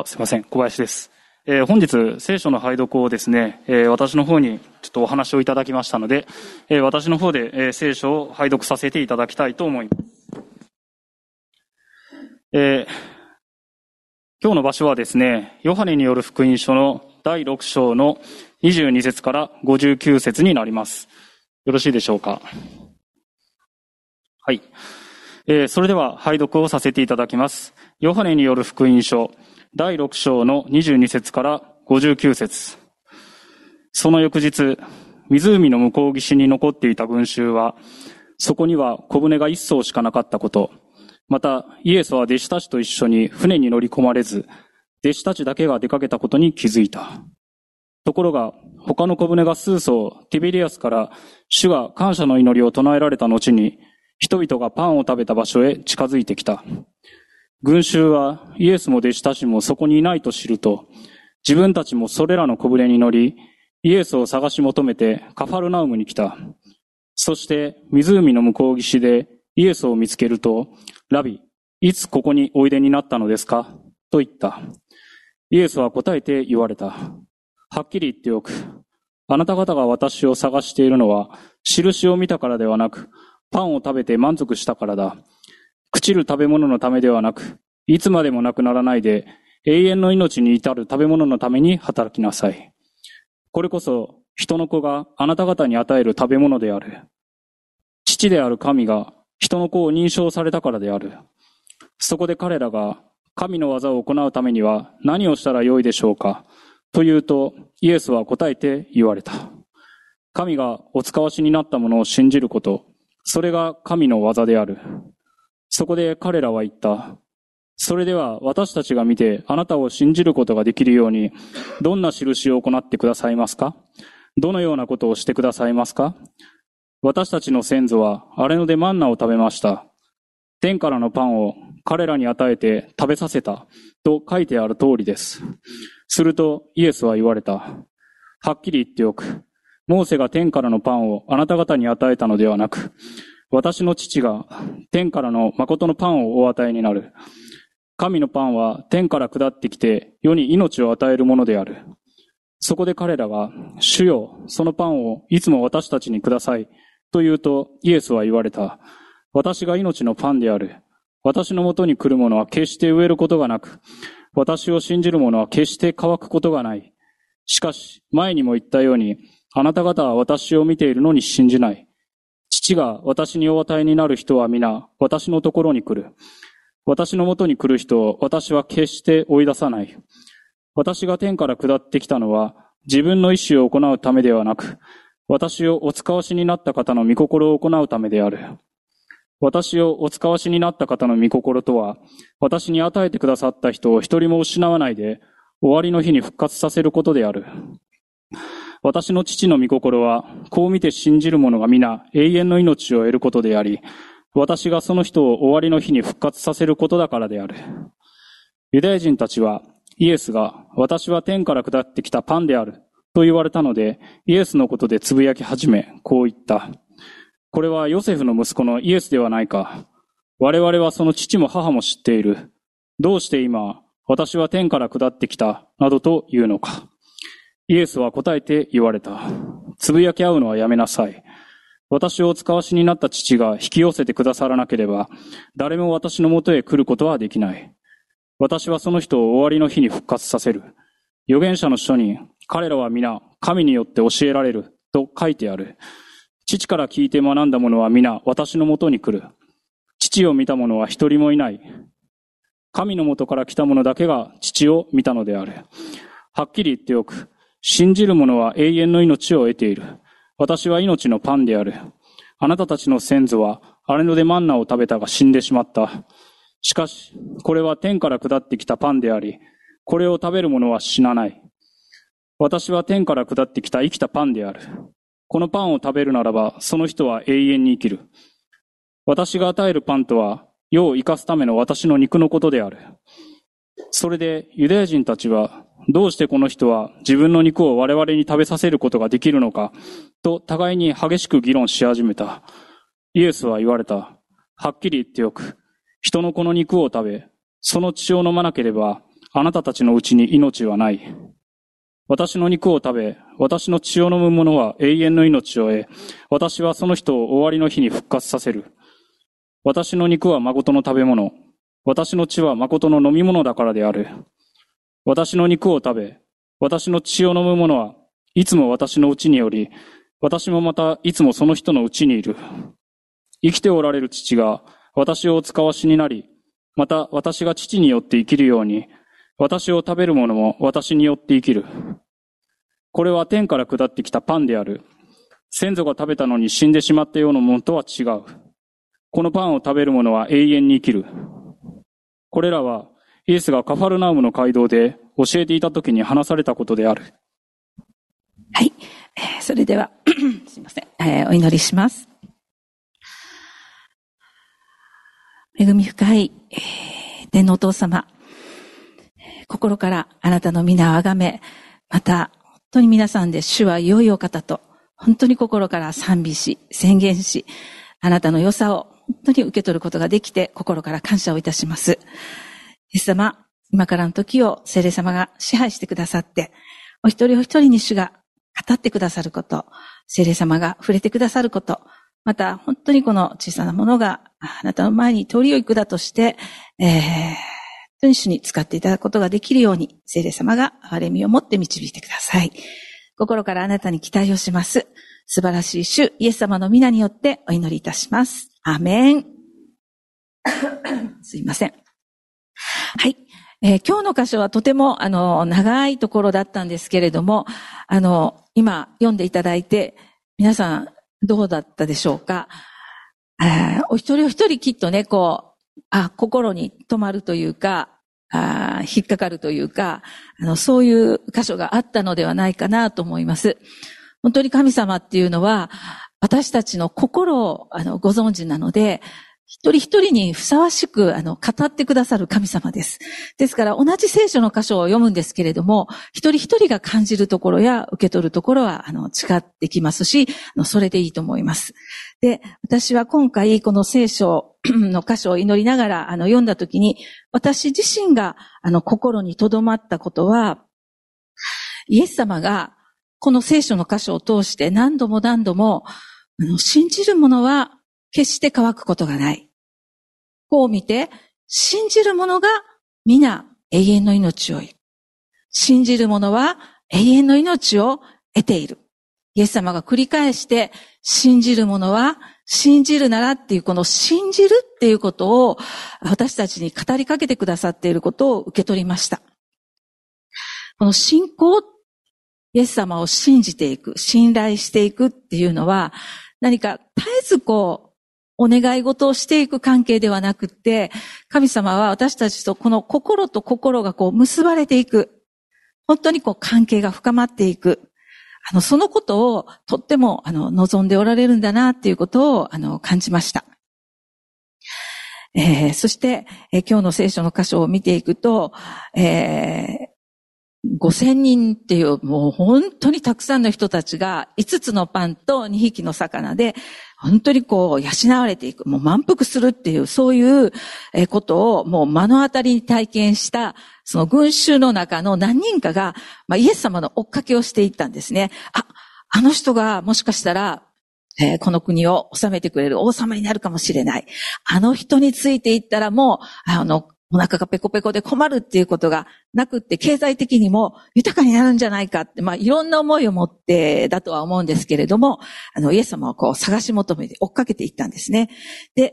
あ、すいません。小林です。えー、本日、聖書の拝読をですね、えー、私の方にちょっとお話をいただきましたので、えー、私の方で、え聖書を拝読させていただきたいと思います。え今日の場所はですね、ヨハネによる福音書の第6章の22節から59節になります。よろしいでしょうか？はい。えそれでは拝読をさせていただきます。ヨハネによる福音書第6章の22節から59節その翌日、湖の向こう岸に残っていた群衆は、そこには小舟が一艘しかなかったこと、またイエスは弟子たちと一緒に船に乗り込まれず、弟子たちだけが出かけたことに気づいた。ところが、他の小舟が数艘、ティベリアスから主が感謝の祈りを唱えられた後に、人々がパンを食べた場所へ近づいてきた。群衆はイエスも弟子たちもそこにいないと知ると、自分たちもそれらの小舟に乗り、イエスを探し求めてカファルナウムに来た。そして湖の向こう岸でイエスを見つけると、ラビ、いつここにおいでになったのですか？と言った。イエスは答えて言われた。はっきり言っておく。あなた方が私を探しているのは、印を見たからではなく、パンを食べて満足したからだ。朽ちる食べ物のためではなく、いつまでもなくならないで、永遠の命に至る食べ物のために働きなさい。これこそ、人の子があなた方に与える食べ物である。父である神が人の子を認証されたからである。そこで彼らが神の技を行うためには何をしたらよいでしょうかと言うと、イエスは答えて言われた。神がお使わしになったものを信じること、それが神の技である。そこで彼らは言った。それでは私たちが見てあなたを信じることができるように、どんな印を行ってくださいますか？どのようなことをしてくださいますか？私たちの先祖は荒れ野でマンナを食べました。天からのパンを彼らに与えて食べさせたと書いてある通りです。するとイエスは言われた。はっきり言っておく。モーセが天からのパンをあなた方に与えたのではなく、私の父が天からの誠のパンをお与えになる。神のパンは天から下ってきて世に命を与えるものである。そこで彼らが、主よ、そのパンをいつも私たちにください。と言うとイエスは言われた。私が命のパンである。私のもとに来るものは決して植えることがなく、私を信じる者は決して乾くことがない。しかし、前にも言ったように、あなた方は私を見ているのに信じない。父が私にお与えになる人は皆、私のところに来る。私のもとに来る人を私は決して追い出さない。私が天から下ってきたのは、自分の意志を行うためではなく、私をお使わしになった方の御心を行うためである。私をお使わしになった方の御心とは、私に与えてくださった人を一人も失わないで、終わりの日に復活させることである。私の父の御心は、こう見て信じる者が皆永遠の命を得ることであり、私がその人を終わりの日に復活させることだからである。ユダヤ人たちは、イエスが、私は天から下ってきたパンである、と言われたので、イエスのことでつぶやき始め、こう言った。これはヨセフの息子のイエスではないか。我々はその父も母も知っている。どうして今、私は天から下ってきた、などと言うのか。イエスは答えて言われた。つぶやき合うのはやめなさい。私を使わしになった父が引き寄せてくださらなければ、誰も私のもとへ来ることはできない。私はその人を終わりの日に復活させる。預言者の書に、彼らは皆、神によって教えられる、と書いてある。父から聞いて学んだ者は皆、私のもとに来る。父を見た者は一人もいない。神のもとから来た者だけが父を見たのである。はっきり言っておく。信じる者は永遠の命を得ている。私は命のパンである。あなたたちの先祖は荒れ野でマンナを食べたが死んでしまった。しかし、これは天から下ってきたパンであり、これを食べる者は死なない。私は天から下ってきた生きたパンである。このパンを食べるならば、その人は永遠に生きる。私が与えるパンとは、世を生かすための私の肉のことである。それでユダヤ人たちはどうしてこの人は自分の肉を我々に食べさせることができるのか、と互いに激しく議論し始めた。イエスは言われた。はっきり言っておく。人のこの肉を食べ、その血を飲まなければ、あなたたちのうちに命はない。私の肉を食べ、私の血を飲む者は永遠の命を得、私はその人を終わりの日に復活させる。私の肉は誠の食べ物、私の血は誠の飲み物だからである。私の肉を食べ、私の血を飲む者はいつも私のうちにより、私もまたいつもその人のうちにいる。生きておられる父が私をお使わしになり、また私が父によって生きるように、私を食べる者も私によって生きる。これは天から下ってきたパンである。先祖が食べたのに死んでしまったようなものとは違う。このパンを食べる者は永遠に生きる。これらはイエスがカファルナウムの街道で教えていた時に話されたことである。はい。え、それでは、すいません、えー、お祈りします。恵み深い、え、天皇お父様、心からあなたの皆をあがめ、また、本当に皆さんで主は良いお方と、本当に心から賛美し、宣言し、あなたの良さを本当に受け取ることができて、心から感謝をいたします。イエス様、今からの時を聖霊様が支配してくださって、お一人お一人に主が語ってくださること、聖霊様が触れてくださること、また本当にこの小さなものがあなたの前に通りを行くだとして、えー、本当に主に使っていただくことができるように、聖霊様が憐れみを持って導いてください。心からあなたに期待をします。素晴らしい主、イエス様の皆によってお祈りいたします。アメン。すいません。はい。えー、今日の箇所はとても、あの、長いところだったんですけれども、あの、今読んでいただいて、皆さんどうだったでしょうか、お一人お一人きっとね、こう、あ、心に留まるというか、あ引っかかるというか、あの、そういう箇所があったのではないかなと思います。本当に神様っていうのは、私たちの心をあのご存知なので、一人一人にふさわしく、あの、語ってくださる神様です。ですから、同じ聖書の箇所を読むんですけれども、一人一人が感じるところや受け取るところは、あの、違ってきますし、あの、それでいいと思います。で、私は今回、この聖書の箇所を祈りながら、あの、読んだときに、私自身が、あの、心に留まったことは、イエス様が、この聖書の箇所を通して何度も何度も、あの、信じる者は決して乾くことがない。こう見て、信じる者が皆永遠の命を得る。信じる者は永遠の命を得ている。イエス様が繰り返して、信じる者は信じるならっていうこの信じるっていうことを私たちに語りかけてくださっていることを受け取りました。この信仰、イエス様を信じていく、信頼していくっていうのは何か絶えずこうお願い事をしていく関係ではなくって、神様は私たちとこの心と心がこう結ばれていく。本当にこう関係が深まっていく。あの、そのことをとっても、あの、望んでおられるんだなっていうことを、あの、感じました。えー、そして、えー、今日の聖書の箇所を見ていくと、えー、5000人っていうもう本当にたくさんの人たちが5つのパンと2匹の魚で本当にこう養われていく、もう満腹するっていう、そういうことをもう目の当たりに体験した、その群衆の中の何人かが、まあ、イエス様の追っかけをしていったんですね。あ、あの人がもしかしたら、えー、この国を治めてくれる王様になるかもしれない。あの人についていったらもう、あの、お腹がペコペコで困るっていうことがなくって、経済的にも豊かになるんじゃないかって、まあ、いろんな思いを持ってだとは思うんですけれども、あの、イエス様をこう探し求めて追っかけていったんですね。で、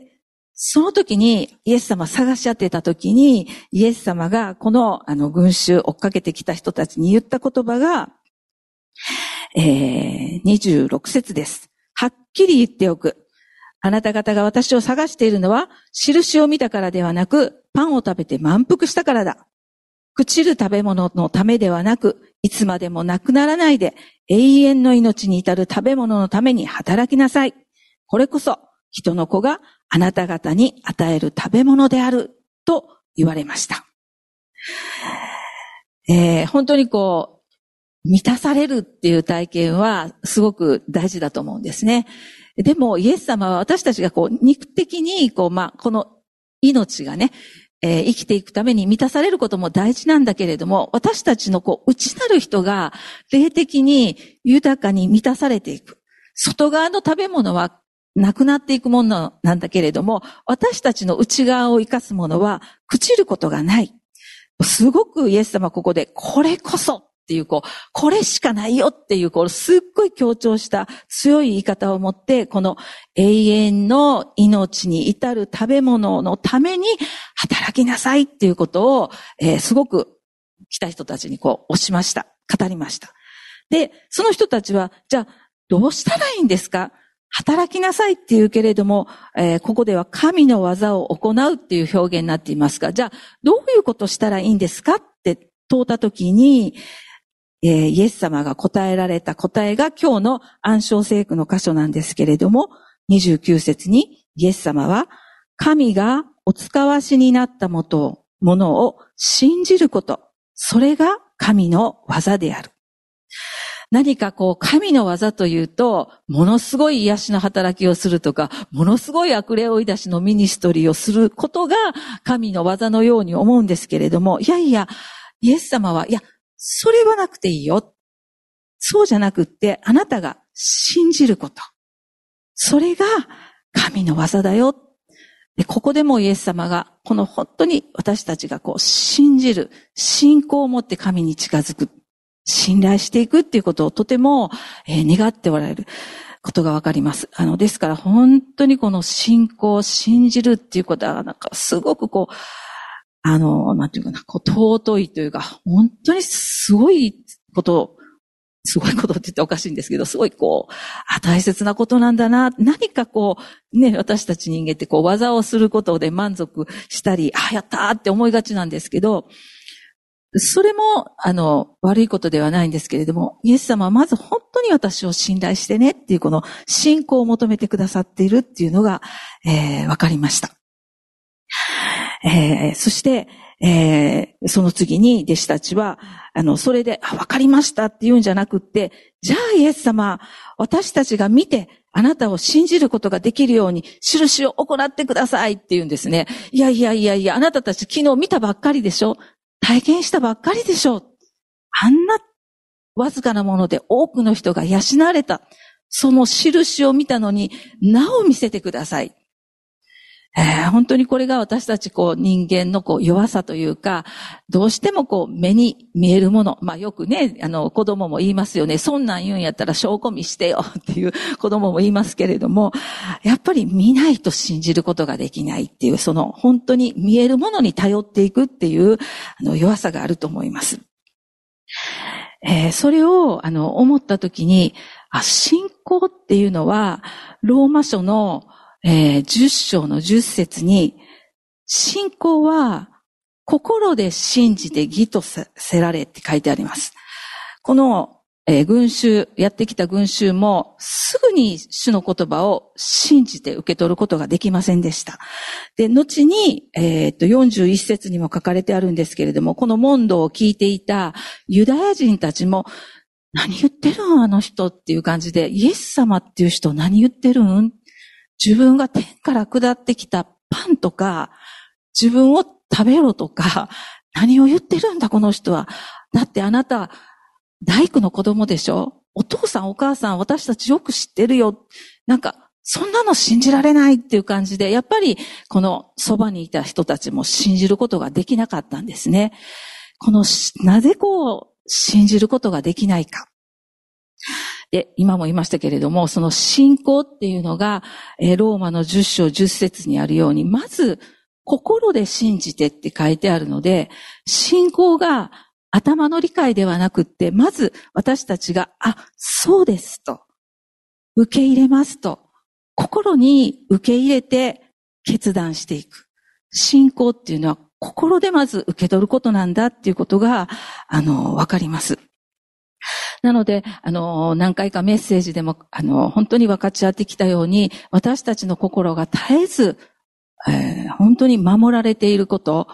その時に、イエス様探し当てた時に、イエス様がこの、あの、群衆追っかけてきた人たちに言った言葉が、えー、26節です。はっきり言っておく。あなた方が私を探しているのは、印を見たからではなく、パンを食べて満腹したからだ。朽ちる食べ物のためではなく、いつまでもなくならないで、永遠の命に至る食べ物のために働きなさい。これこそ、人の子があなた方に与える食べ物である、と言われました。えー、本当にこう、満たされるっていう体験はすごく大事だと思うんですね。でも、イエス様は私たちがこう、肉的に、こう、まあ、この命がね、えー、生きていくために満たされることも大事なんだけれども、私たちのこう、内なる人が霊的に豊かに満たされていく。外側の食べ物はなくなっていくものなんだけれども、私たちの内側を生かすものは朽ちることがない。すごくイエス様ここで、これこそっていう、こう、これしかないよっていう、こう、すっごい強調した強い言い方を持って、この永遠の命に至る食べ物のために働きなさいっていうことを、えー、すごく来た人たちにこう、押しました。語りました。で、その人たちは、じゃあ、どうしたらいいんですか？働きなさいって言うけれども、えー、ここでは神の技を行うっていう表現になっていますが、じゃあ、どういうことしたらいいんですか？って問うたときに、えー、イエス様が答えられた答えが今日の暗唱聖句の箇所なんですけれども、29節にイエス様は、神がお使わしになったものを信じること、それが神の技である。何かこう、神の技というと、ものすごい癒しの働きをするとか、ものすごい悪霊追い出しのミニストリーをすることが神の技のように思うんですけれども、いやいや、イエス様は、いや、それはなくていいよ。そうじゃなくって、あなたが信じること。それが神の技だよ。で、ここでもイエス様が、この本当に私たちがこう信じる、信仰を持って神に近づく。信頼していくっていうことをとても、えー、願っておられることがわかります。あの、ですから本当にこの信仰を、信じるっていうことは、なんかすごくこう、あの、なんていうかな、こう、尊いというか、本当にすごいことすごいことって言っておかしいんですけど、すごいこう、あ、大切なことなんだな。何かこう、ね、私たち人間ってこう、技をすることで満足したり、あ、やったーって思いがちなんですけど、それも、あの、悪いことではないんですけれども、イエス様はまず本当に私を信頼してねっていうこの信仰を求めてくださっているっていうのが、えー、わかりました。えー、そして、えー、その次に弟子たちは、あの、それで、あ、わかりましたって言うんじゃなくって、じゃあイエス様、私たちが見て、あなたを信じることができるように、印を行ってくださいって言うんですね。いやいやいやいや、あなたたち昨日見たばっかりでしょ体験したばっかりでしょあんなわずかなもので多くの人が養われた。その印を見たのに、なお見せてください。えー、本当にこれが私たちこう人間のこう弱さというか、どうしてもこう目に見えるもの。まあよくね、あの子供も言いますよね。そんなん言うんやったら証拠見してよ っていう子供も言いますけれども、やっぱり見ないと信じることができないっていう、その本当に見えるものに頼っていくっていうあの弱さがあると思います。えー、それをあの思ったときに、あ、信仰っていうのは、ローマ書のえー、10章の10節に、信仰は心で信じて義とせられって書いてあります。この、えー、群衆、やってきた群衆もすぐに主の言葉を信じて受け取ることができませんでした。で、後に、えー、っと、41節にも書かれてあるんですけれども、この問答を聞いていたユダヤ人たちも、何言ってるんあの人っていう感じで、イエス様っていう人何言ってるん自分が天から下ってきたパンとか、自分を食べろとか、何を言ってるんだこの人は。だってあなた、大工の子供でしょ？お父さんお母さん私たちよく知ってるよ。なんか、そんなの信じられないっていう感じで、やっぱりこのそばにいた人たちも信じることができなかったんですね。この、なぜこう、信じることができないか。で、今も言いましたけれども、その信仰っていうのが、ローマの10章10節にあるように、まず、心で信じてって書いてあるので、信仰が頭の理解ではなくって、まず私たちが、あ、そうですと、受け入れますと、心に受け入れて決断していく。信仰っていうのは心でまず受け取ることなんだっていうことが、あの、わかります。なので、あの、何回かメッセージでも、あの、本当に分かち合ってきたように、私たちの心が絶えず、えー、本当に守られていること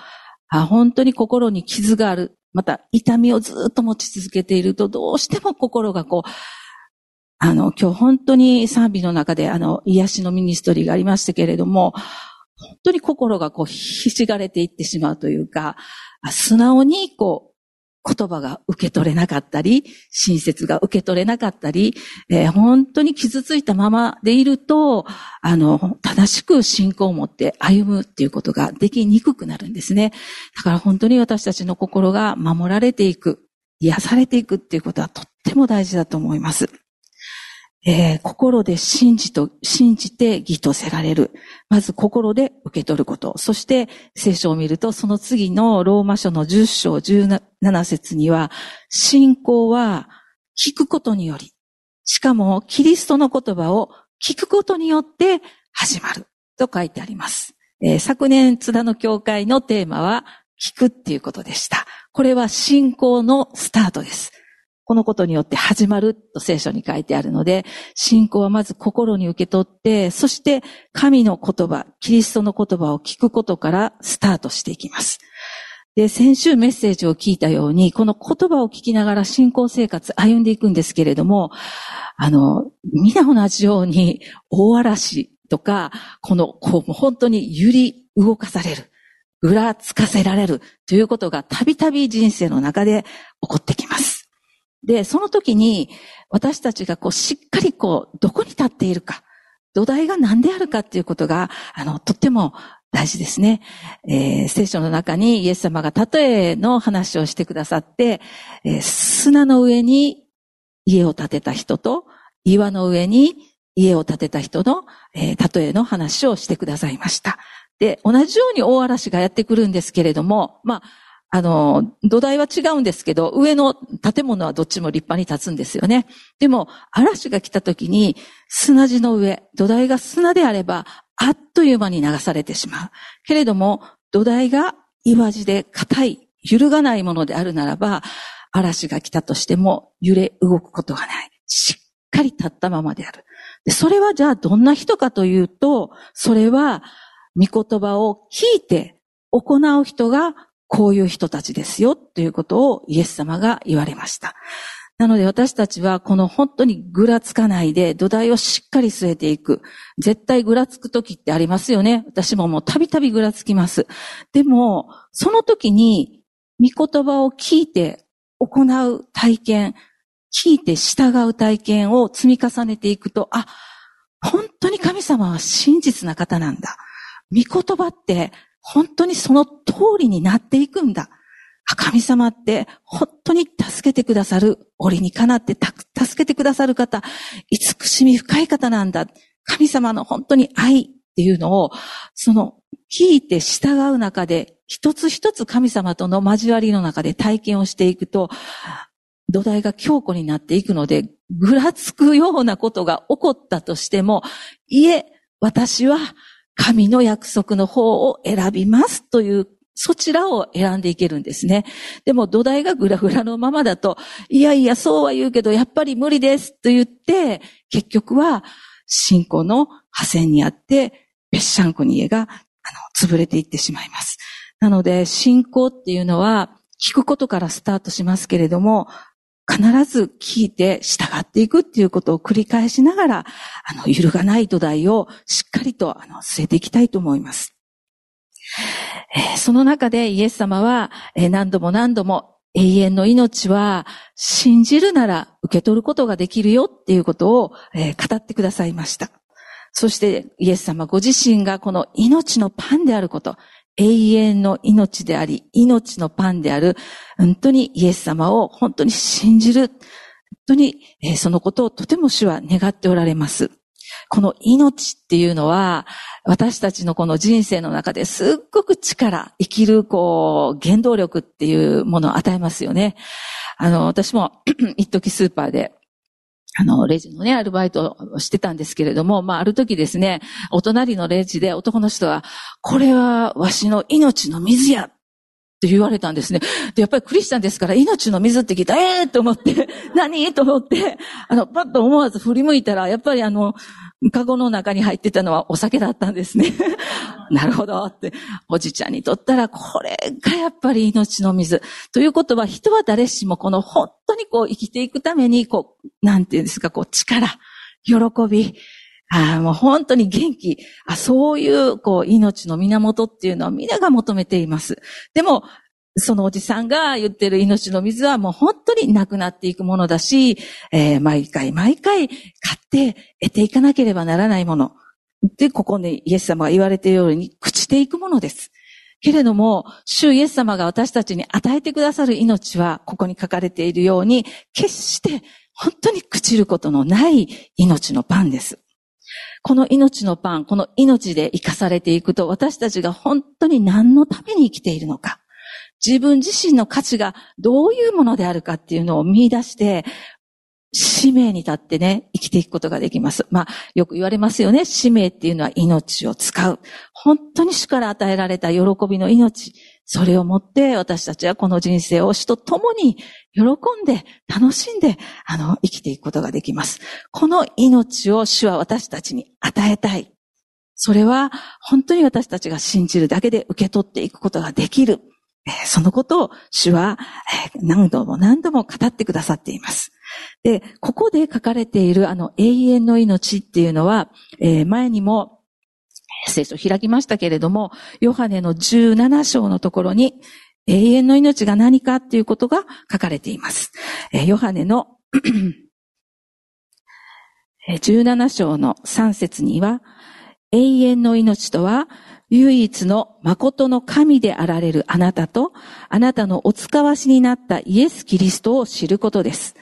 あ、本当に心に傷がある、また痛みをずっと持ち続けていると、どうしても心がこう、あの、今日本当に賛美の中で、あの、癒しのミニストリーがありましたけれども、本当に心がこう、ひしがれていってしまうというか、素直にこう、言葉が受け取れなかったり、親切が受け取れなかったり、えー、本当に傷ついたままでいると、あの、正しく信仰を持って歩むっていうことができにくくなるんですね。だから本当に私たちの心が守られていく、癒されていくっていうことはとっても大事だと思います。えー、心で信じと、信じて義とせられる。まず心で受け取ること。そして聖書を見ると、その次のローマ書の10章17節には、信仰は聞くことにより、しかもキリストの言葉を聞くことによって始まる。と書いてあります。えー、昨年津田の教会のテーマは、聞くっていうことでした。これは信仰のスタートです。このことによって始まると聖書に書いてあるので、信仰はまず心に受け取って、そして神の言葉、キリストの言葉を聞くことからスタートしていきます。で、先週メッセージを聞いたように、この言葉を聞きながら信仰生活歩んでいくんですけれども、あの、皆同じように大嵐とか、この、こう、本当に揺り動かされる。ぐらつかせられるということがたびたび人生の中で起こってきます。で、その時に私たちがこうしっかりこうどこに立っているか、土台が何であるかっていうことが、あの、とっても大事ですね。えー、聖書の中にイエス様が例えの話をしてくださって、えー、砂の上に家を建てた人と岩の上に家を建てた人の、えー、例えの話をしてくださいました。で、同じように大嵐がやってくるんですけれども、まあ、あの、土台は違うんですけど、上の建物はどっちも立派に立つんですよね。でも、嵐が来た時に、砂地の上、土台が砂であれば、あっという間に流されてしまう。けれども、土台が岩地で硬い、揺るがないものであるならば、嵐が来たとしても揺れ動くことがない。しっかり立ったままである。でそれはじゃあどんな人かというと、それは、御言葉を聞いて行う人がこういう人たちですよということをイエス様が言われました。なので私たちはこの本当にぐらつかないで土台をしっかり据えていく。絶対ぐらつく時ってありますよね。私ももうたびたびぐらつきます。でも、その時に御言葉を聞いて行う体験、聞いて従う体験を積み重ねていくと、あ、本当に神様は真実な方なんだ。御言葉って本当にその通りになっていくんだ。神様って本当に助けてくださる、折にかなって助けてくださる方、慈しみ深い方なんだ。神様の本当に愛っていうのを、その聞いて従う中で、一つ一つ神様との交わりの中で体験をしていくと、土台が強固になっていくので、ぐらつくようなことが起こったとしても、いえ、私は神の約束の方を選びますという、そちらを選んでいけるんですね。でも土台がぐらぐらのままだと、いやいや、そうは言うけど、やっぱり無理ですと言って、結局は信仰の破線にあって、べっしゃんこに家が、あの、潰れていってしまいます。なので、信仰っていうのは、聞くことからスタートしますけれども、必ず聞いて従っていくっていうことを繰り返しながら、あの、揺るがない土台をしっかりと、あの、据えていきたいと思います。えー、その中でイエス様は、えー、何度も何度も永遠の命は信じるなら受け取ることができるよっていうことを、えー、語ってくださいました。そしてイエス様ご自身がこの命のパンであること、永遠の命であり、命のパンである、本当にイエス様を本当に信じる。本当に、そのことをとても主は願っておられます。この命っていうのは、私たちのこの人生の中ですっごく力、生きる、こう、原動力っていうものを与えますよね。あの、私も 一時スーパーであの、レジのね、アルバイトをしてたんですけれども、まあ、ある時ですね、お隣のレジで男の人は、これはわしの命の水やっって言われたんですね。で、やっぱりクリスチャンですから命の水って聞いた、ええー、と思って、何？と思って、あの、パッと思わず振り向いたら、やっぱりあの、カゴの中に入ってたのはお酒だったんですね。なるほどって、おじちゃんにとったら、これがやっぱり命の水。ということは、人は誰しもこの本当にこう生きていくために、こう、なんていうんですか、こう力、喜び、ああもう本当に元気。あそういう、こう、命の源っていうのは皆が求めています。でも、そのおじさんが言ってる命の水はもう本当になくなっていくものだし、えー、毎回毎回買って得ていかなければならないもの。で、ここでイエス様が言われているように朽ちていくものです。けれども、主イエス様が私たちに与えてくださる命は、ここに書かれているように、決して本当に朽ちることのない命のパンです。この命のパン、この命で生かされていくと、私たちが本当に何のために生きているのか、自分自身の価値がどういうものであるかっていうのを見出して、使命に立ってね、生きていくことができます。まあ、よく言われますよね。使命っていうのは命を使う。本当に主から与えられた喜びの命。それをもって私たちはこの人生を主と共に喜んで、楽しんで、あの、生きていくことができます。この命を主は私たちに与えたい。それは本当に私たちが信じるだけで受け取っていくことができる。そのことを主は何度も何度も語ってくださっています。で、ここで書かれているあの永遠の命っていうのは、えー、前にも聖書を開きましたけれども、ヨハネの17章のところに永遠の命が何かっていうことが書かれています。えー、ヨハネの 17章の3節には、永遠の命とは、唯一の誠の神であられるあなたと、あなたのお使わしになったイエス・キリストを知ることです。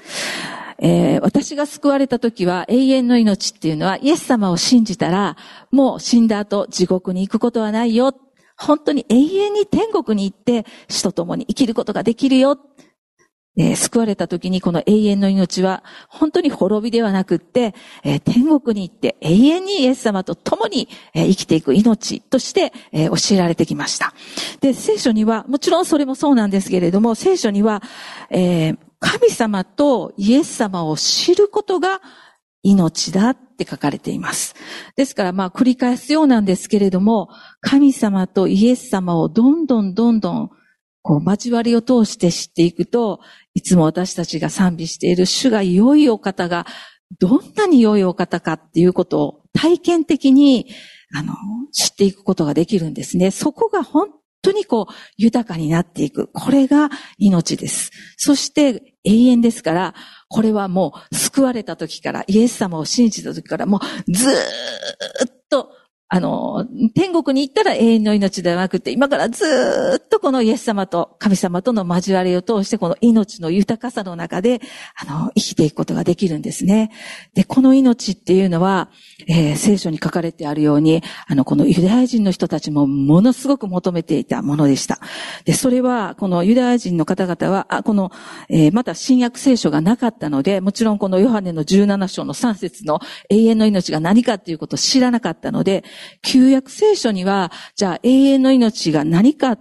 えー、私が救われた時は永遠の命っていうのはイエス様を信じたらもう死んだ後地獄に行くことはないよ。本当に永遠に天国に行って死と共に生きることができるよ。えー、救われた時にこの永遠の命は本当に滅びではなくって、えー、天国に行って永遠にイエス様と共に、えー、生きていく命として、え教えられてきました。で、聖書には、もちろんそれもそうなんですけれども、聖書には、え神様とイエス様を知ることが命だって書かれています。ですからまあ繰り返すようなんですけれども、神様とイエス様をどんどんどんどんこう交わりを通して知っていくと、いつも私たちが賛美している主が良いお方がどんなに良いお方かっていうことを体験的にあの知っていくことができるんですね。そこが本当にこう豊かになっていく。これが命です。そして永遠ですから、これはもう救われた時から、イエス様を信じた時からもうずーっとあの、天国に行ったら永遠の命ではなくて、今からずっとこのイエス様と神様との交わりを通して、この命の豊かさの中で、あの、生きていくことができるんですね。で、この命っていうのは、えー、聖書に書かれてあるように、あの、このユダヤ人の人たちもものすごく求めていたものでした。で、それは、このユダヤ人の方々は、あこの、えー、また新約聖書がなかったので、もちろんこのヨハネの17章の3節の永遠の命が何かっていうことを知らなかったので、旧約聖書には、じゃあ永遠の命が何か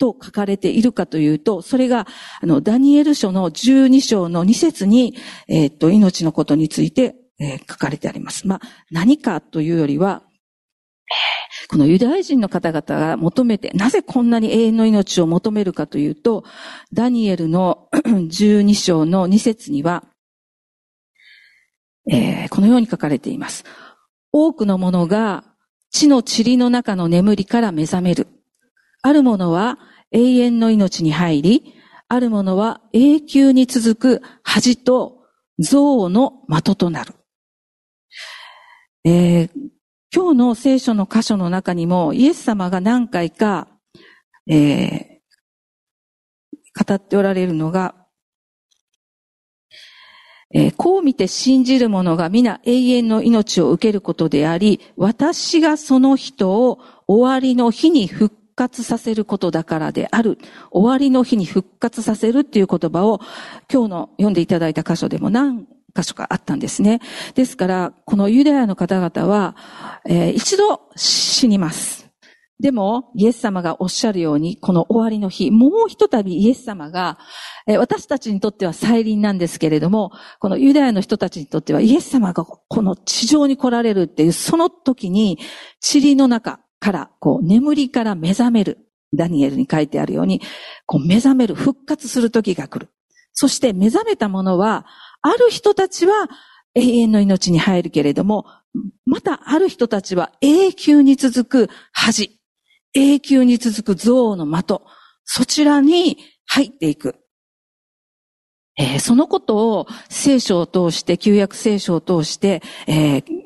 と書かれているかというと、それが、あの、ダニエル書の12章の2節に、えー、っと、命のことについて、えー、書かれてあります。まあ、何かというよりは、このユダヤ人の方々が求めて、なぜこんなに永遠の命を求めるかというと、ダニエルの 12章の2節には、えー、このように書かれています。多くのものが地の塵の中の眠りから目覚める。あるものは永遠の命に入り、あるものは永久に続く恥と憎悪の的となる。えー、今日の聖書の箇所の中にもイエス様が何回か、えー、語っておられるのが、えー、こう見て信じる者が皆永遠の命を受けることであり、私がその人を終わりの日に復活させることだからである。終わりの日に復活させるっていう言葉を今日の読んでいただいた箇所でも何箇所かあったんですね。ですから、このユダヤの方々は、えー、一度死にます。でも、イエス様がおっしゃるように、この終わりの日、もう一度イエス様が、私たちにとっては再臨なんですけれども、このユダヤの人たちにとってはイエス様がこの地上に来られるっていう、その時に、塵の中から、こう、眠りから目覚める。ダニエルに書いてあるように、こう、目覚める、復活する時が来る。そして目覚めた者は、ある人たちは永遠の命に入るけれども、またある人たちは永久に続く恥、永久に続く憎悪の的、そちらに入っていく。えー、そのことを聖書を通して、旧約聖書を通して、えー、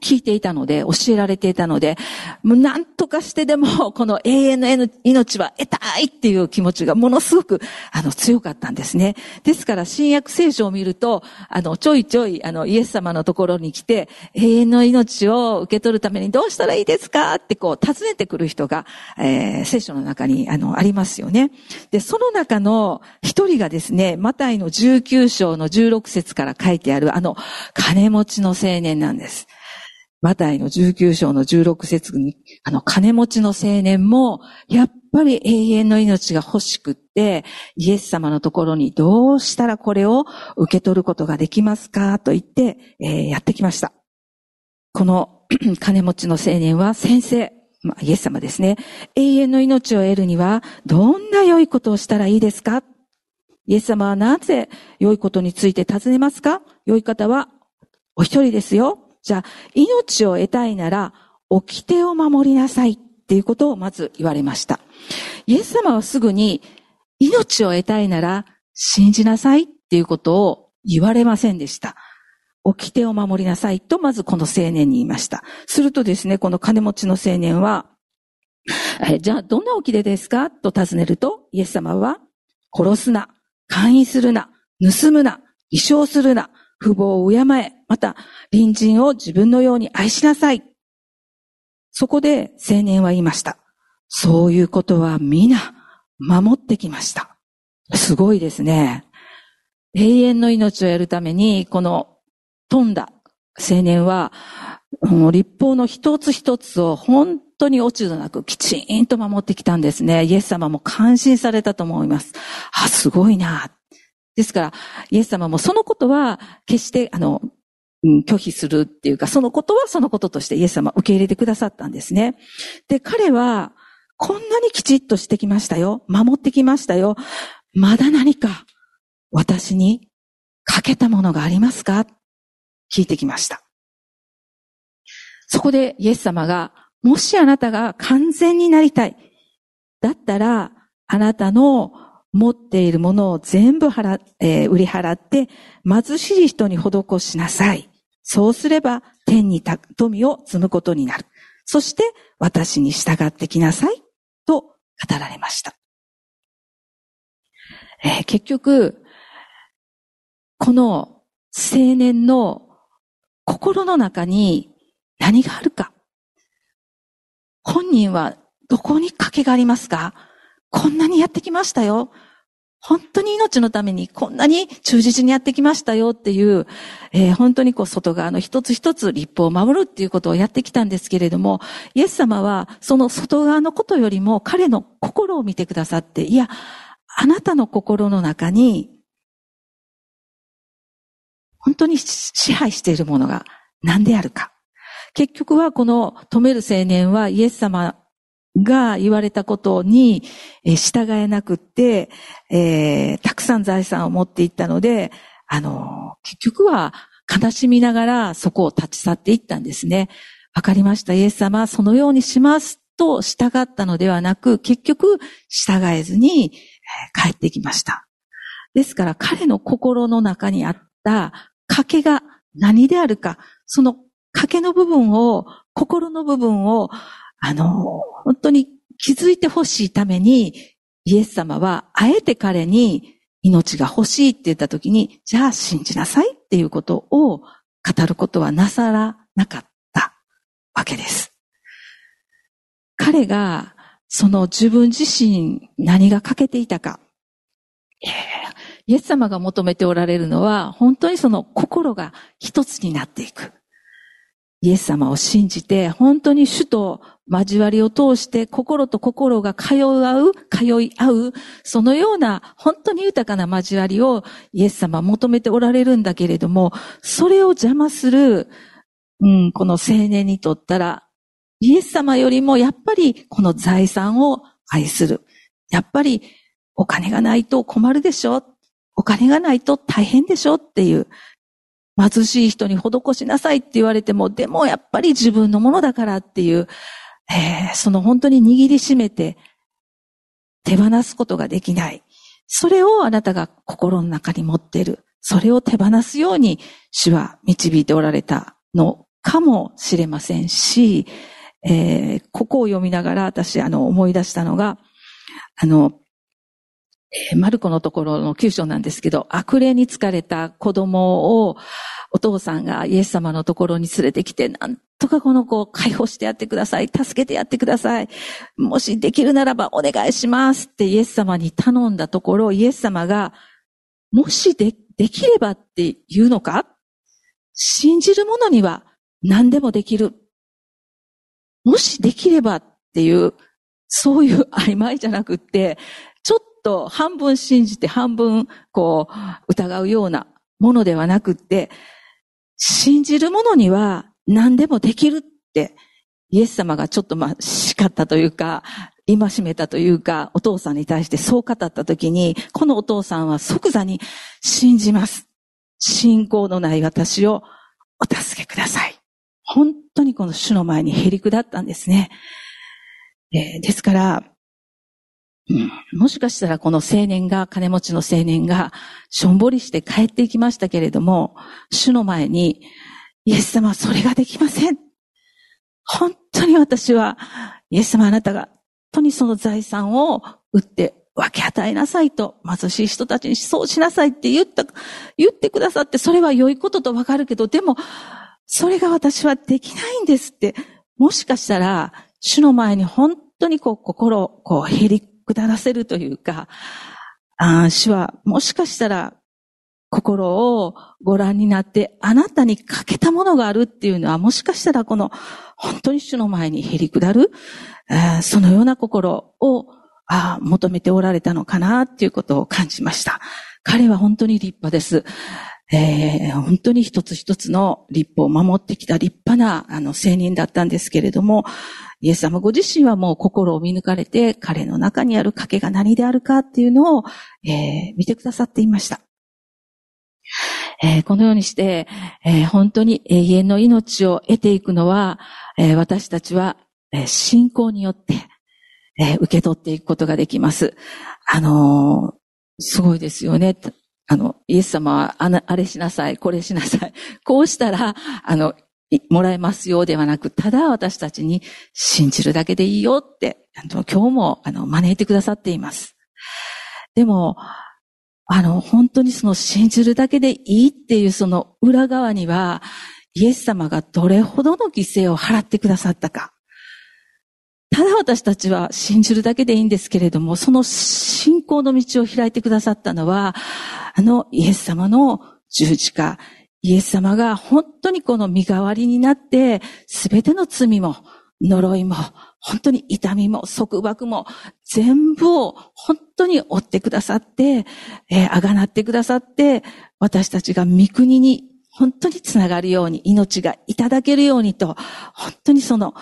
聞いていたので、教えられていたので、もう何とかしてでも、この永遠の命は得たいっていう気持ちがものすごく、あの、強かったんですね。ですから、新約聖書を見ると、あの、ちょいちょい、あの、イエス様のところに来て、永遠の命を受け取るためにどうしたらいいですか？ってこう、尋ねてくる人が、えー、聖書の中に、あの、ありますよね。で、その中の一人がですね、マタイの19章の16節から書いてある、あの、金持ちの青年なんです。マタイの19章の16節に、あの、金持ちの青年も、やっぱり永遠の命が欲しくって、イエス様のところにどうしたらこれを受け取ることができますかと言って、えー、やってきました。この 金持ちの青年は先生、まあ、イエス様ですね。永遠の命を得るには、どんな良いことをしたらいいですか？イエス様はなぜ良いことについて尋ねますか？良い方はお一人ですよ。じゃあ、命を得たいなら、掟を守りなさいっていうことをまず言われました。イエス様はすぐに、命を得たいなら、信じなさいっていうことを言われませんでした。掟を守りなさいと、まずこの青年に言いました。するとですね、この金持ちの青年は、じゃあ、どんな掟ですかと尋ねると、イエス様は、殺すな、勧誘するな、盗むな、偽証するな、父母を敬え、また、隣人を自分のように愛しなさい。そこで青年は言いました。そういうことは皆守ってきました。すごいですね。永遠の命をやるために、この飛んだ青年は、立法の一つ一つを本当に落ち度なくきちんと守ってきたんですね。イエス様も感心されたと思います。あ、すごいな。ですから、イエス様もそのことは決して、あの、拒否するっていうか、そのことはそのこととしてイエス様受け入れてくださったんですね。で、彼は、こんなにきちっとしてきましたよ。守ってきましたよ。まだ何か私に欠けたものがありますか？聞いてきました。そこでイエス様が、もしあなたが完全になりたい。だったら、あなたの持っているものを全部払、えー、売り払って、貧しい人に施しなさい。そうすれば、天に富を積むことになる。そして、私に従ってきなさい。と語られました。えー、結局、この青年の心の中に何があるか。本人はどこに賭けがありますか？こんなにやってきましたよ。本当に命のためにこんなに忠実にやってきましたよっていう、えー、本当にこう外側の一つ一つ立法を守るっていうことをやってきたんですけれども、イエス様はその外側のことよりも彼の心を見てくださって、いや、あなたの心の中に、本当に支配しているものが何であるか。結局はこの止める青年はイエス様が言われたことに従えなくって、えー、たくさん財産を持っていったので、あの、結局は悲しみながらそこを立ち去っていったんですね。わかりました。イエス様そのようにしますと従ったのではなく、結局従えずに帰ってきました。ですから彼の心の中にあった賭けが何であるか、その賭けの部分を、心の部分をあの、本当に気づいてほしいために、イエス様は、あえて彼に命が欲しいって言った時に、じゃあ信じなさいっていうことを語ることはなさらなかったわけです。彼が、その自分自身何が欠けていたか。イエス様が求めておられるのは、本当にその心が一つになっていく。イエス様を信じて、本当に主と交わりを通して心と心が通い合う、通い合う、そのような本当に豊かな交わりをイエス様は求めておられるんだけれども、それを邪魔する、うん、この青年にとったら、イエス様よりもやっぱりこの財産を愛する。やっぱりお金がないと困るでしょ？お金がないと大変でしょ？っていう、貧しい人に施しなさいって言われても、でもやっぱり自分のものだからっていう、えー、その本当に握りしめて手放すことができない。それをあなたが心の中に持っている。それを手放すように主は導いておられたのかもしれませんし、えー、ここを読みながら私あの思い出したのが、あの、えー、マルコのところの九章なんですけど、悪霊に疲れた子供をお父さんがイエス様のところに連れてきて、なんとかこの子を解放してやってください。助けてやってください。もしできるならばお願いしますってイエス様に頼んだところ、イエス様が、もしで、できればって言うのか？信じる者には何でもできる。もしできればっていう、そういう曖昧じゃなくって、っと半分信じて半分こう疑うようなものではなくって、信じる者には何でもできるって、イエス様がちょっとまあ叱ったというか、戒めたというか、お父さんに対してそう語ったときに、このお父さんは即座に信じます。信仰のない私をお助けください。本当にこの主の前にへりくだったんですね。えー、ですから、もしかしたらこの青年が、金持ちの青年が、しょんぼりして帰っていきましたけれども、主の前に、イエス様はそれができません。本当に私は、イエス様あなたが、本当にその財産を売って分け与えなさいと、貧しい人たちにそうしなさいって言った、言ってくださって、それは良いこととわかるけど、でも、それが私はできないんですって、もしかしたら、主の前に本当にこう心をこうへり下らせるというか、あ主はもしかしたら心をご覧になってあなたに欠けたものがあるっていうのはもしかしたらこの本当に主の前にへり下る、そのような心をあ求めておられたのかなっていうことを感じました。彼は本当に立派です。えー、本当に一つ一つの立法を守ってきた立派なあの青年だったんですけれども、イエス様ご自身はもう心を見抜かれて、彼の中にある賭けが何であるかっていうのを、えー、見てくださっていました。えー、このようにして、えー、本当に永遠の命を得ていくのは、え私たちは、え信仰によって、え受け取っていくことができます。あのすごいですよね。あの、イエス様は、ああれしなさい、これしなさい。こうしたら、あの、もらえますよではなく、ただ私たちに信じるだけでいいよって、今日も、あの、招いてくださっています。でも、あの、本当にその信じるだけでいいっていうその裏側には、イエス様がどれほどの犠牲を払ってくださったか。ただ私たちは信じるだけでいいんですけれども、その信仰の道を開いてくださったのは、あのイエス様の十字架、イエス様が本当にこの身代わりになって、すべての罪も、呪いも、本当に痛みも、束縛も、全部を本当に追ってくださって、えー、あがなってくださって、私たちが御国に本当につながるように、命がいただけるようにと、本当にその、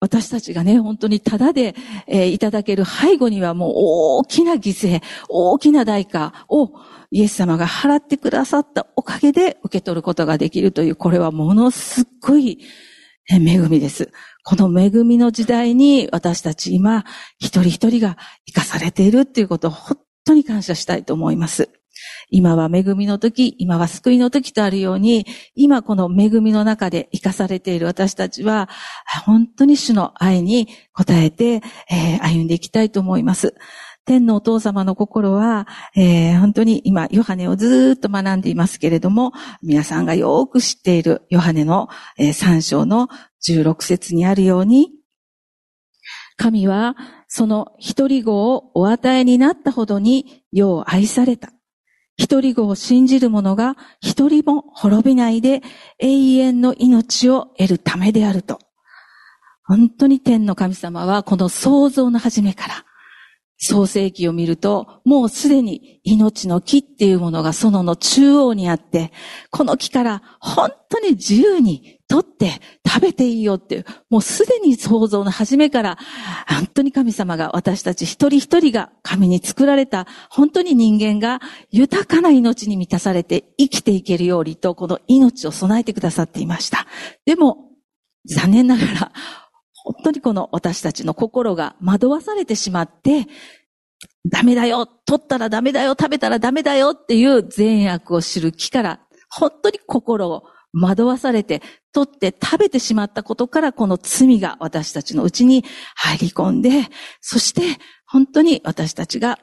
私たちがね、本当にただで、えー、いただける背後にはもう大きな犠牲、大きな代価をイエス様が払ってくださったおかげで受け取ることができるという、これはものすっごい恵みです。この恵みの時代に私たち今、一人一人が生かされているっていうことを本当に感謝したいと思います。今は恵みの時、今は救いの時とあるように、今この恵みの中で生かされている私たちは、本当に主の愛に応えて、えー、歩んでいきたいと思います。天のお父様の心は、えー、本当に今、ヨハネをずっと学んでいますけれども、皆さんがよく知っているヨハネの、えー、3章の16節にあるように、神はその一人子をお与えになったほどに世を愛された。一人子を信じる者が一人も滅びないで永遠の命を得るためであると。本当に天の神様はこの創造の始めから創世記を見ると、もうすでに命の木っていうものがそのの中央にあって、この木から本当に自由に取って食べていいよっていう、もうすでに創造の初めから、本当に神様が私たち一人一人が神に作られた、本当に人間が豊かな命に満たされて生きていけるようにと、この命を備えてくださっていました。でも、残念ながら、本当にこの私たちの心が惑わされてしまって、ダメだよ取ったらダメだよ食べたらダメだよっていう善悪を知る木から、本当に心を惑わされて、取って食べてしまったことから、この罪が私たちのうちに入り込んで、そして本当に私たちが、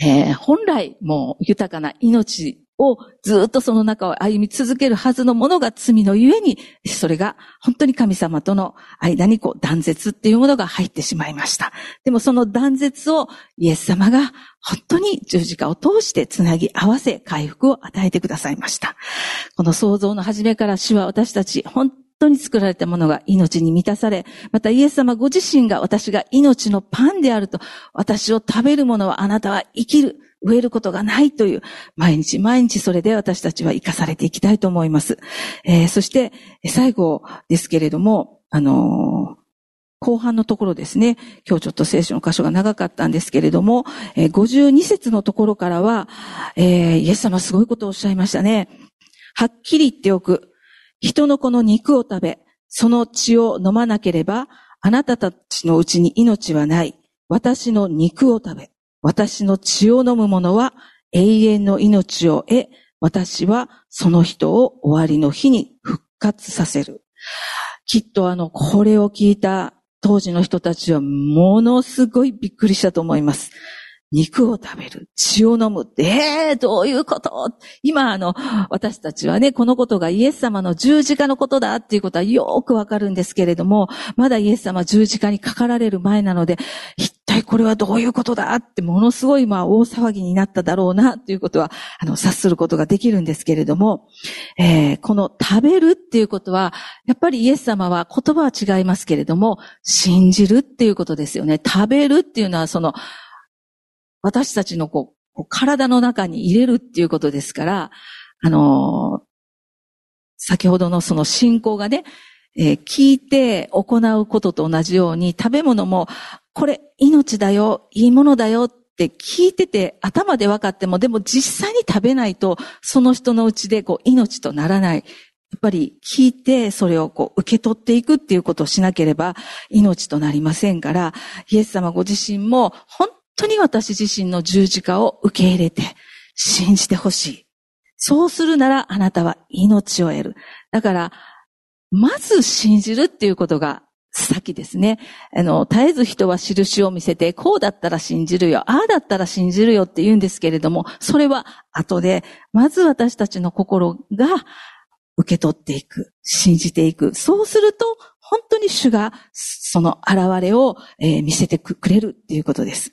えー、本来もう豊かな命をずっとその中を歩み続けるはずのものが罪のゆえに、それが本当に神様との間にこう断絶っていうものが入ってしまいました。でもその断絶をイエス様が本当に十字架を通してつなぎ合わせ回復を与えてくださいました。この創造の初めから主は私たち本当に作られたものが命に満たされ、またイエス様ご自身が私が命のパンであると、私を食べるものはあなたは生きる。植えることがないという、毎日毎日それで私たちは生かされていきたいと思います。えー、そして、最後ですけれども、あのー、後半のところですね。今日ちょっと聖書の箇所が長かったんですけれども、えー、52節のところからは、えー、イエス様すごいことをおっしゃいましたね。はっきり言っておく。人の子の肉を食べ、その血を飲まなければ、あなたたちのうちに命はない。私の肉を食べ、私の血を飲む者は永遠の命を得、私はその人を終わりの日に復活させる。きっとあの、これを聞いた当時の人たちはものすごいびっくりしたと思います。肉を食べる、血を飲むって、えー、どういうこと？今、あの、私たちはね、このことがイエス様の十字架のことだっていうことはよくわかるんですけれども、まだイエス様十字架にかかられる前なので、一体これはどういうことだってものすごいまあ大騒ぎになっただろうなということは、あの、察することができるんですけれども、えー、この食べるっていうことは、やっぱりイエス様は言葉は違いますけれども、信じるっていうことですよね。食べるっていうのはその、私たちのこう、体の中に入れるっていうことですから、あの、先ほどのその信仰がね、えー、聞いて行うことと同じように、食べ物も、これ命だよ、いいものだよって聞いてて頭で分かっても、でも実際に食べないと、その人のうちでこう命とならない。やっぱり聞いてそれをこう受け取っていくっていうことをしなければ命となりませんから、イエス様ご自身も本当に私自身の十字架を受け入れて信じてほしい。そうするならあなたは命を得る。だから、まず信じるっていうことが先ですね。あの、絶えず人は印を見せて、こうだったら信じるよ、ああだったら信じるよって言うんですけれども、それは後で、まず私たちの心が受け取っていく、信じていく。そうすると、本当に主がその現れを、え見せてくれるっていうことです。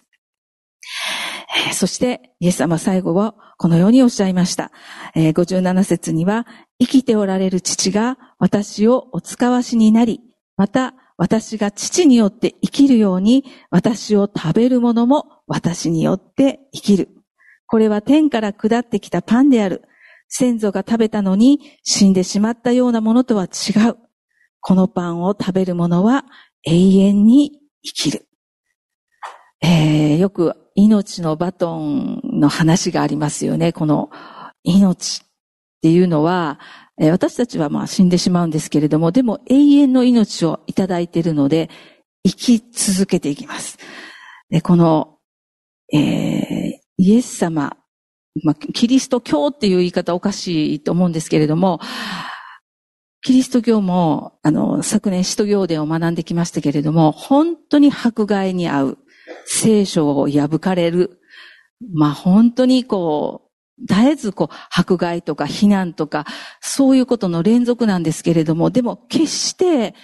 そして、イエス様最後はこのようにおっしゃいました。57節には、生きておられる父が私をお使わしになり、また私が父によって生きるように、私を食べる者も私によって生きる。これは天から下ってきたパンである。先祖が食べたのに死んでしまったようなものとは違う。このパンを食べる者は永遠に生きる。えー、よく命のバトンの話がありますよね。この命っていうのは、私たちはまあ死んでしまうんですけれども、でも永遠の命をいただいているので、生き続けていきます。でこの、えー、イエス様、まあ、キリスト教っていう言い方おかしいと思うんですけれども、キリスト教も、あの、昨年使徒行伝を学んできましたけれども、本当に迫害に合う。聖書を破かれる。まあ本当にこう、絶えずこう、迫害とか非難とか、そういうことの連続なんですけれども、でも決して、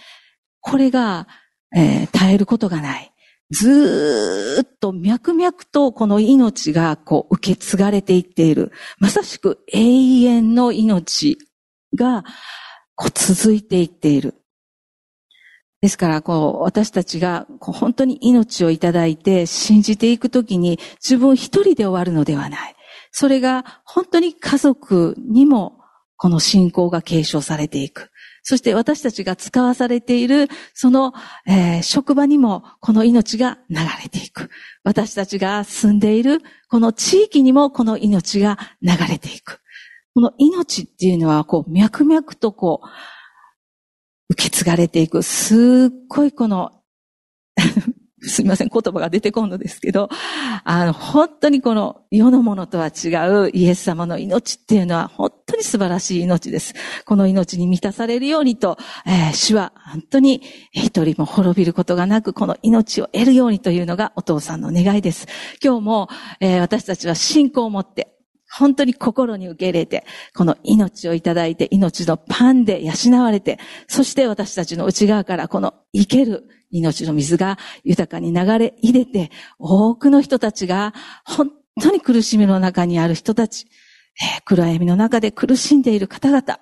これが、えー、耐えることがない。ずっと脈々とこの命がこう受け継がれていっている。まさしく永遠の命がこう続いていっている。ですから、こう、私たちが、こう、本当に命をいただいて信じていくときに、自分一人で終わるのではない。それが、本当に家族にも、この信仰が継承されていく。そして私たちが使わされている、その、えー、職場にも、この命が流れていく。私たちが住んでいる、この地域にも、この命が流れていく。この命っていうのは、こう、脈々とこう、受け継がれていく、すっごいこの すみません、言葉が出てこんのですけど、あの、本当にこの世のものとは違うイエス様の命っていうのは本当に素晴らしい命です。この命に満たされるようにと、えー、主は本当に一人も滅びることがなく、この命を得るようにというのがお父さんの願いです。今日も、えー、私たちは信仰を持って、本当に心に受け入れて、この命をいただいて、命のパンで養われて、そして私たちの内側からこの生ける命の水が豊かに流れ入れて、多くの人たちが本当に苦しみの中にある人たち、えー、暗闇の中で苦しんでいる方々、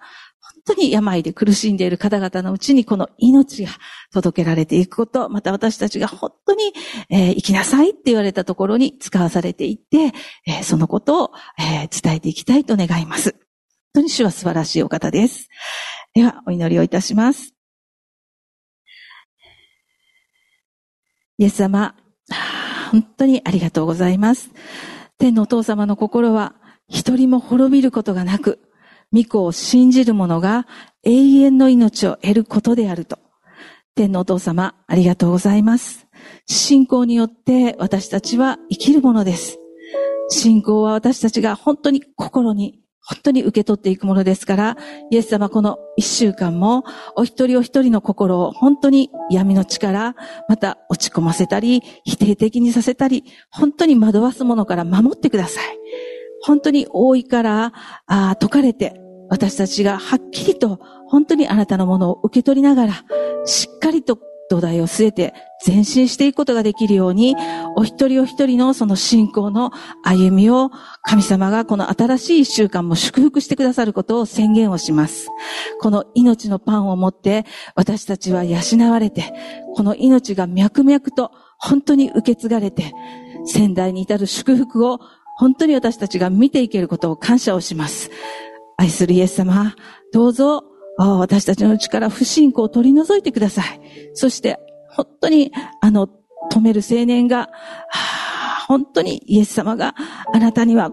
当に病で苦しんでいる方々のうちにこの命が届けられていくこと、また私たちが本当に、えー、生きなさいって言われたところに使わされていって、えー、そのことを、えー、伝えていきたいと願います。本当に主は素晴らしいお方です。では、お祈りをいたします。イエス様、本当にありがとうございます。天のお父様の心は一人も滅びることがなく、御子を信じる者が永遠の命を得ることであると。天のお父様、ありがとうございます。信仰によって私たちは生きるものです。信仰は私たちが本当に心に、本当に受け取っていくものですから、イエス様この一週間も、お一人お一人の心を本当に闇の力、また落ち込ませたり、否定的にさせたり、本当に惑わすものから守ってください。本当に覆いからあ解かれて、私たちがはっきりと本当にあなたのものを受け取りながら、しっかりと土台を据えて前進していくことができるように、お一人お一人のその信仰の歩みを神様がこの新しい一週間も祝福してくださることを宣言をします。この命のパンを持って私たちは養われて、この命が脈々と本当に受け継がれて、仙台に至る祝福を本当に私たちが見ていけることを感謝をします。愛するイエス様、どうぞ私たちのうちから不信仰を取り除いてください。そして、本当に、あの、止める青年が、本当にイエス様があなたには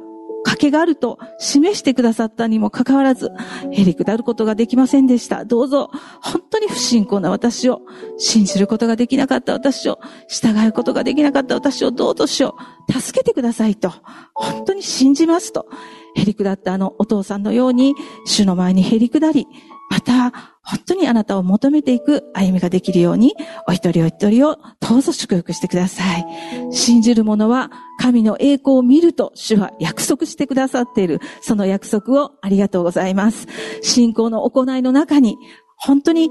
賭けがあると示してくださったにもかかわらず、へりくだることができませんでした。どうぞ、本当に不信仰な私を、信じることができなかった私を、従うことができなかった私をどうぞしよう、助けてくださいと、本当に信じますと、へりくだったあのお父さんのように、主の前にへりくだり、また、本当にあなたを求めていく歩みができるように、お一人お一人をどうぞ祝福してください。信じる者は神の栄光を見ると主は約束してくださっている。その約束をありがとうございます。信仰の行いの中に、本当に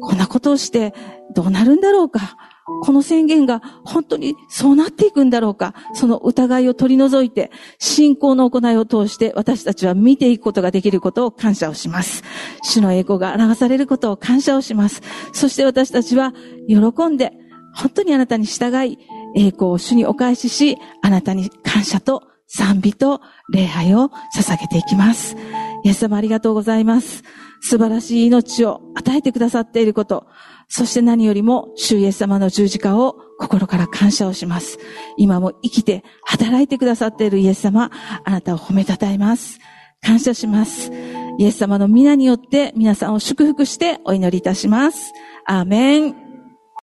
こんなことをしてどうなるんだろうか。この宣言が本当にそうなっていくんだろうか、その疑いを取り除いて、信仰の行いを通して私たちは見ていくことができることを感謝をします。主の栄光が表されることを感謝をします。そして私たちは喜んで、本当にあなたに従い、栄光を主にお返しし、あなたに感謝と賛美と礼拝を捧げていきます。イエス様ありがとうございます。素晴らしい命を与えてくださっていること、そして何よりも、主イエス様の十字架を心から感謝をします。今も生きて働いてくださっているイエス様、あなたを褒めたたえます。感謝します。イエス様の皆によって皆さんを祝福してお祈りいたします。アーメン。